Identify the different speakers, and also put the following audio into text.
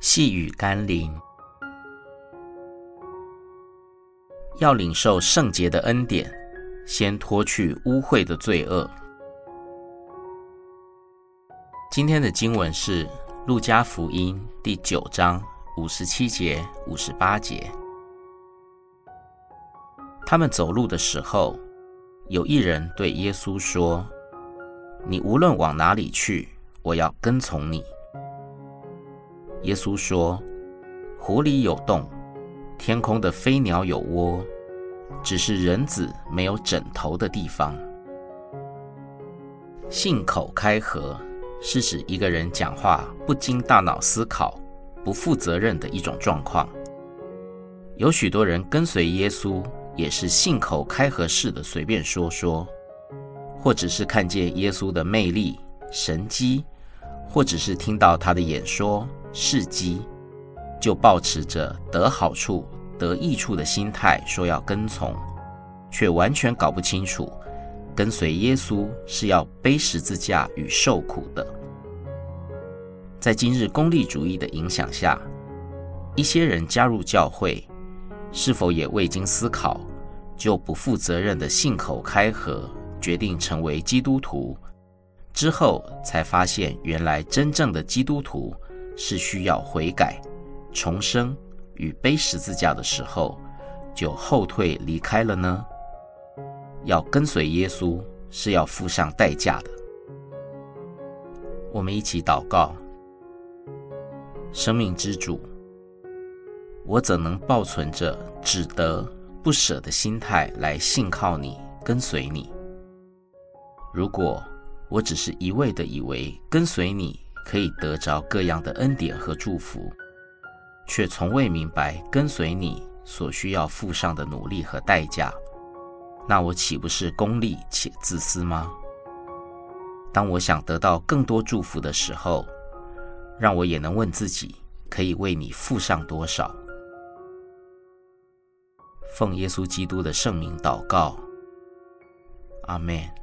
Speaker 1: 细雨甘霖，要领受圣洁的恩典，先脱去污秽的罪恶。今天的经文是《路加福音》第九章五十七节、五十八节。他们走路的时候，有一人对耶稣说：“你无论往哪里去，我要跟从你。”耶稣说：“湖里有洞，天空的飞鸟有窝，只是人子没有枕头的地方。”信口开河是指一个人讲话不经大脑思考、不负责任的一种状况。有许多人跟随耶稣，也是信口开河式的随便说说，或者是看见耶稣的魅力、神迹，或者是听到他的演说。事迹，就抱持着得好处、得益处的心态说要跟从，却完全搞不清楚，跟随耶稣是要背十字架与受苦的。在今日功利主义的影响下，一些人加入教会，是否也未经思考，就不负责任的信口开河，决定成为基督徒，之后才发现原来真正的基督徒。是需要悔改、重生与背十字架的时候，就后退离开了呢？要跟随耶稣是要付上代价的。我们一起祷告：生命之主，我怎能抱存着只得不舍的心态来信靠你、跟随你？如果我只是一味的以为跟随你，可以得着各样的恩典和祝福，却从未明白跟随你所需要付上的努力和代价，那我岂不是功利且自私吗？当我想得到更多祝福的时候，让我也能问自己，可以为你付上多少？奉耶稣基督的圣名祷告，阿门。